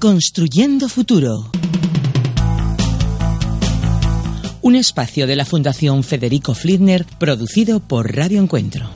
Construyendo Futuro. Un espacio de la Fundación Federico Fliedner producido por Radio Encuentro.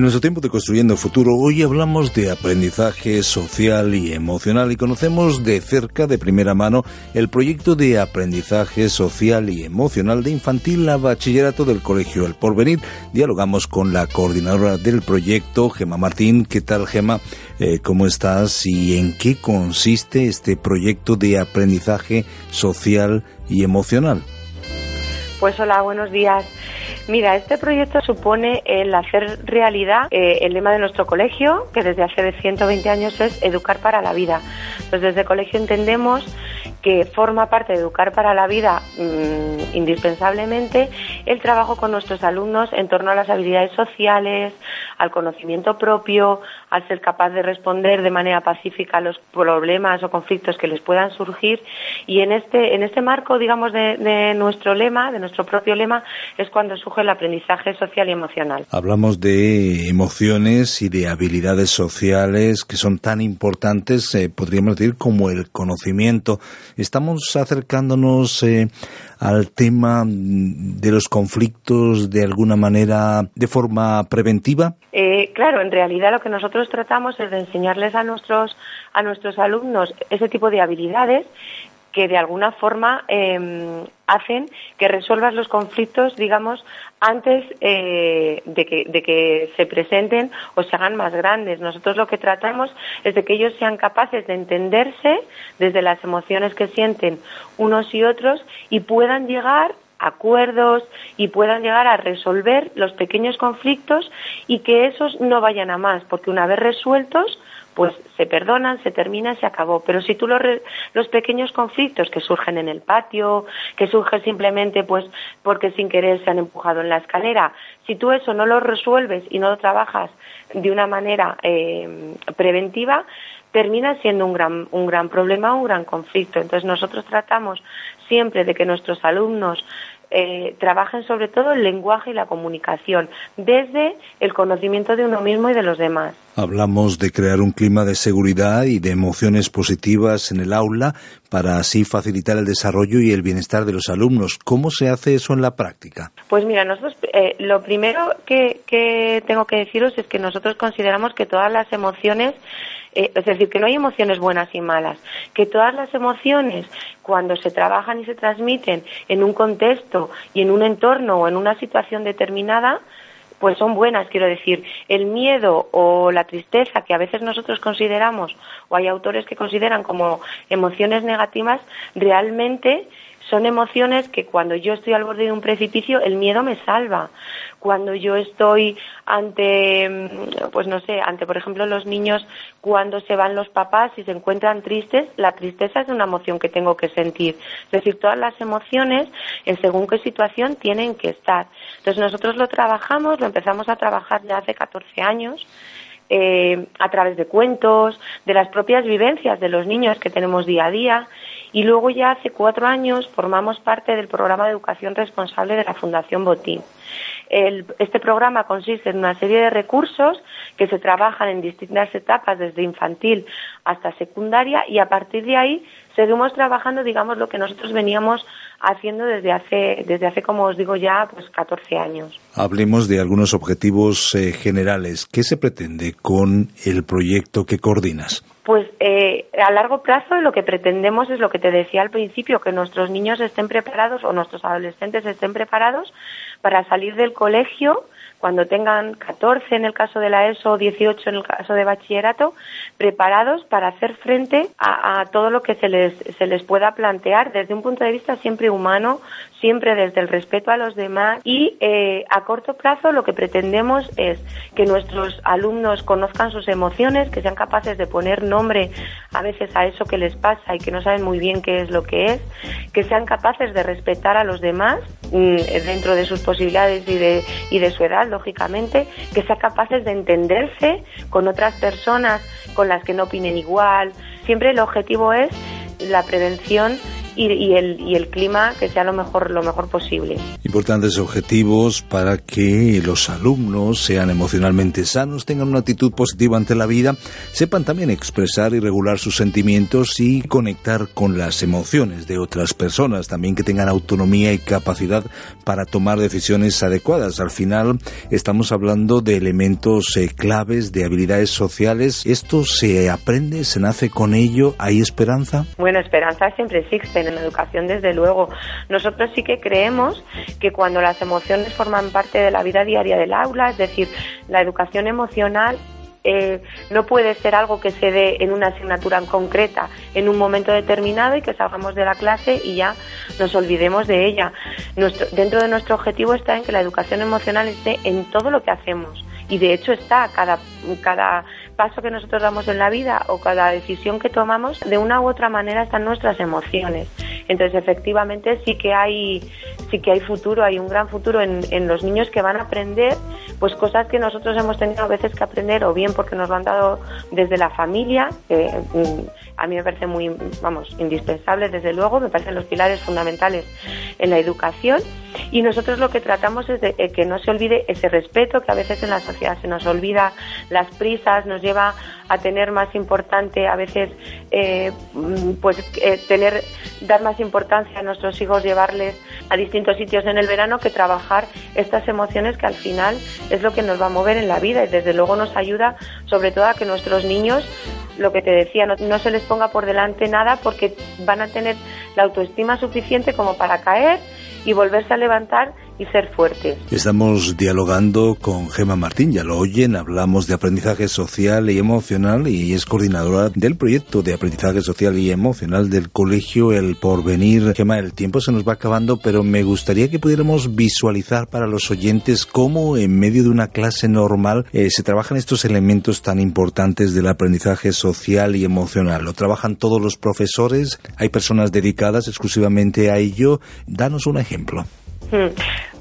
En nuestro tiempo de Construyendo Futuro, hoy hablamos de aprendizaje social y emocional y conocemos de cerca, de primera mano, el proyecto de aprendizaje social y emocional de infantil a bachillerato del Colegio El Porvenir. Dialogamos con la coordinadora del proyecto, Gema Martín. ¿Qué tal, Gema? Eh, ¿Cómo estás y en qué consiste este proyecto de aprendizaje social y emocional? Pues hola, buenos días. Mira, este proyecto supone el hacer realidad eh, el lema de nuestro colegio, que desde hace 120 años es educar para la vida. Pues desde el colegio entendemos que forma parte de educar para la vida mmm, indispensablemente el trabajo con nuestros alumnos en torno a las habilidades sociales, al conocimiento propio, al ser capaz de responder de manera pacífica a los problemas o conflictos que les puedan surgir. Y en este, en este marco, digamos, de, nuestro lema, de nuestro propio lema, es cuando surge el aprendizaje social y emocional. Hablamos de emociones y de habilidades sociales que son tan importantes, eh, podríamos decir, como el conocimiento. Estamos acercándonos eh, al tema de los conflictos de alguna manera de forma preventiva. Eh, claro, en realidad lo que nosotros tratamos es de enseñarles a nuestros a nuestros alumnos ese tipo de habilidades que de alguna forma eh, hacen que resuelvas los conflictos, digamos, antes eh, de, que, de, que, se presenten o se hagan más grandes. Nosotros lo que tratamos es de que ellos sean capaces de entenderse desde las emociones que sienten unos y otros y puedan llegar a acuerdos y puedan llegar a resolver los pequeños conflictos y que esos no vayan a más, porque una vez resueltos, pues se perdonan, se termina, se acabó. Pero si tú los, los pequeños conflictos que surgen en el patio, que surgen simplemente pues porque sin querer se han empujado en la escalera, si tú eso no lo resuelves y no lo trabajas de una manera eh, preventiva, termina siendo un gran, un gran problema, un gran conflicto. Entonces nosotros tratamos siempre de que nuestros alumnos eh, trabajen sobre todo el lenguaje y la comunicación, desde el conocimiento de uno mismo y de los demás. Hablamos de crear un clima de seguridad y de emociones positivas en el aula para así facilitar el desarrollo y el bienestar de los alumnos. ¿Cómo se hace eso en la práctica? Pues mira, nosotros eh, lo primero que, que tengo que deciros es que nosotros consideramos que todas las emociones eh, es decir, que no hay emociones buenas y malas, que todas las emociones, cuando se trabajan y se transmiten en un contexto y en un entorno o en una situación determinada, pues son buenas, quiero decir, el miedo o la tristeza que a veces nosotros consideramos, o hay autores que consideran como emociones negativas, realmente son emociones que cuando yo estoy al borde de un precipicio, el miedo me salva. Cuando yo estoy ante, mm, pues no sé, ante por ejemplo los niños cuando se van los papás y se encuentran tristes, la tristeza es una emoción que tengo que sentir. Es decir, todas las emociones, en según qué situación, tienen que estar. Entonces nosotros lo trabajamos, lo empezamos a trabajar ya hace 14 años. Eh, a través de cuentos, de las propias vivencias de los niños que tenemos día a día y luego ya hace cuatro años formamos parte del programa de educación responsable de la Fundación Botín. Este programa consiste en una serie de recursos que se trabajan en distintas etapas, desde infantil hasta secundaria, y a partir de ahí seguimos trabajando, digamos, lo que nosotros veníamos haciendo desde hace, desde hace como os digo ya, pues 14 años. Hablemos de algunos objetivos eh, generales. ¿Qué se pretende con el proyecto que coordinas? Pues eh, a largo plazo lo que pretendemos es lo que te decía al principio, que nuestros niños estén preparados o nuestros adolescentes estén preparados para salir del colegio cuando tengan 14 en el caso de la ESO o 18 en el caso de bachillerato, preparados para hacer frente a, todo lo que se les, se les pueda plantear desde un punto de vista siempre humano, siempre desde el respeto a los demás y eh, a corto plazo lo que pretendemos es que nuestros alumnos conozcan sus emociones, que sean capaces de poner nombre a veces a eso que les pasa y que no saben muy bien qué es lo que es, que sean capaces de respetar a los demás mm, dentro de sus posibilidades y de, y de su edad, lógicamente, que sean capaces de entenderse con otras personas con las que no opinen igual. Siempre el objetivo es la prevención y, el, y el clima que sea lo mejor, lo mejor posible. Importantes objetivos para que los alumnos sean emocionalmente sanos, tengan una actitud positiva ante la vida, sepan también expresar y regular sus sentimientos y conectar con las emociones de otras personas, también que tengan autonomía y capacidad para tomar decisiones adecuadas. Al final estamos hablando de elementos eh, claves, de habilidades sociales. ¿Esto se aprende, se nace con ello? ¿Hay esperanza? Bueno, esperanza siempre existe en la educación, desde luego. Nosotros sí que creemos que cuando las emociones forman parte de la vida diaria del aula, es decir, la educación emocional eh, no puede ser algo que se dé en una asignatura en concreta en un momento determinado y que salgamos de la clase y ya nos olvidemos de ella. Nuestro, dentro de nuestro objetivo está en que la educación emocional esté en todo lo que hacemos y de hecho está cada, cada paso que nosotros damos en la vida o cada decisión que tomamos, de una u otra manera están nuestras emociones. Entonces, efectivamente, sí que hay, sí que hay futuro, hay un gran futuro en, en los niños que van a aprender pues cosas que nosotros hemos tenido a veces que aprender o bien porque nos lo han dado desde la familia, que mm, a mí me parece muy, vamos, indispensable desde luego, me parecen los pilares fundamentales en la educación. Y nosotros lo que tratamos es de que no se olvide ese respeto que a veces en la sociedad se nos olvida, las prisas nos lleva a tener más importante a veces eh, pues eh, tener dar más importancia a nuestros hijos llevarles a distintos sitios en el verano que trabajar estas emociones que al final es lo que nos va a mover en la vida y desde luego nos ayuda sobre todo a que nuestros niños lo que te decía, no, no, se les ponga por delante nada porque van a tener la autoestima suficiente como para caer y volverse a levantar y ser fuertes. Estamos dialogando con Gema Martín, ya lo oyen, hablamos de aprendizaje social y emocional y es coordinadora del proyecto de aprendizaje social y emocional del colegio El Porvenir. Gema, el tiempo se nos va acabando, pero me gustaría que pudiéramos visualizar para los oyentes cómo en medio de una clase normal eh, se trabajan estos elementos tan importantes del aprendizaje social y emocional. ¿Lo trabajan todos los profesores? ¿Hay personas dedicadas exclusivamente a ello? Danos un ejemplo. Hmm.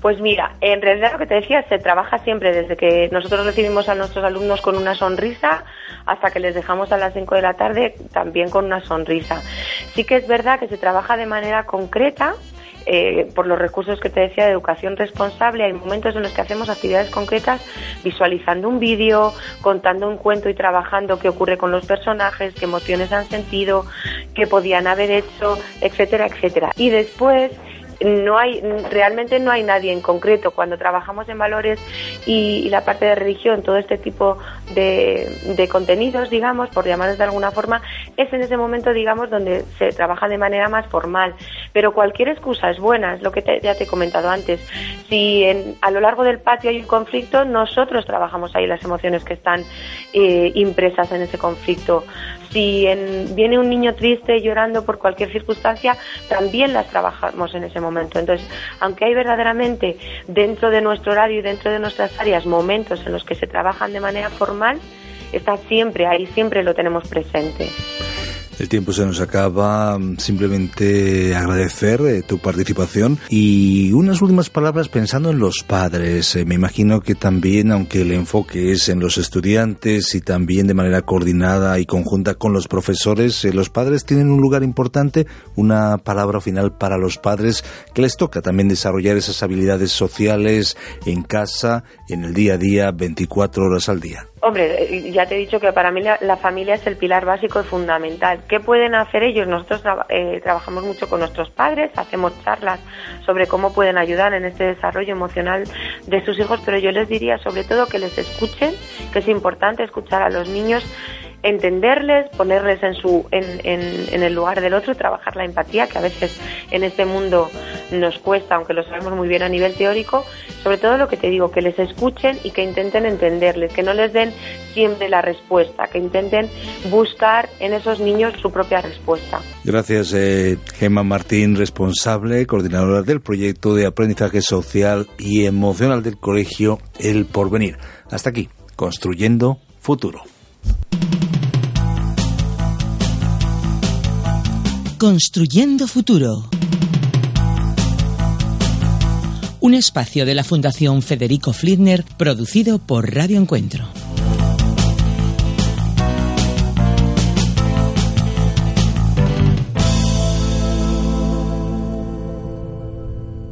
Pues mira, en realidad lo que te decía, se trabaja siempre desde que nosotros recibimos a nuestros alumnos con una sonrisa hasta que les dejamos a las 5 de la tarde también con una sonrisa. Sí que es verdad que se trabaja de manera concreta, eh, por los recursos que te decía de educación responsable, hay momentos en los que hacemos actividades concretas visualizando un vídeo, contando un cuento y trabajando qué ocurre con los personajes, qué emociones han sentido, qué podían haber hecho, etcétera, etcétera. Y después no hay realmente no hay nadie en concreto. Cuando trabajamos en valores y, la parte de religión todo este tipo de, contenidos digamos por llamarlos de alguna forma es en ese momento digamos donde se trabaja de manera más formal pero cualquier excusa es buena es lo que ya te he comentado antes si a lo largo del patio hay un conflicto nosotros trabajamos ahí las emociones que están eh, impresas en ese conflicto si viene un niño triste llorando por cualquier circunstancia también las trabajamos en ese momento. Entonces, aunque hay verdaderamente dentro de nuestro horario y dentro de nuestras áreas momentos en los que se trabajan de manera formal, está siempre ahí, siempre lo tenemos presente. El tiempo se nos acaba. Simplemente agradecer eh, tu participación y unas últimas palabras pensando en los padres. Eh, me imagino que también, aunque el enfoque es en los estudiantes y también de manera coordinada y conjunta con los profesores, eh, los padres tienen un lugar importante. Una palabra final para los padres que les toca también desarrollar esas habilidades sociales en casa, en el día a día, 24 horas al día. Hombre, ya te he dicho que para mí la, familia es el pilar básico y fundamental. ¿Qué pueden hacer ellos? Nosotros eh, trabajamos mucho con nuestros padres, hacemos charlas sobre cómo pueden ayudar en este desarrollo emocional de sus hijos, pero yo les diría sobre todo que les escuchen, que es importante escuchar a los niños entenderles, ponerles en, su, en, en, el lugar del otro, trabajar la empatía, que a veces en este mundo nos cuesta, aunque lo sabemos muy bien a nivel teórico, sobre todo lo que te digo, que les escuchen y que intenten entenderles, que no les den siempre la respuesta, que intenten buscar en esos niños su propia respuesta. Gracias, eh, Gemma Martín, responsable, coordinadora del proyecto de aprendizaje social y emocional del colegio El Porvenir. Hasta aquí, construyendo futuro. Construyendo Futuro. Un espacio de la Fundación Federico Fliedner producido por Radio Encuentro.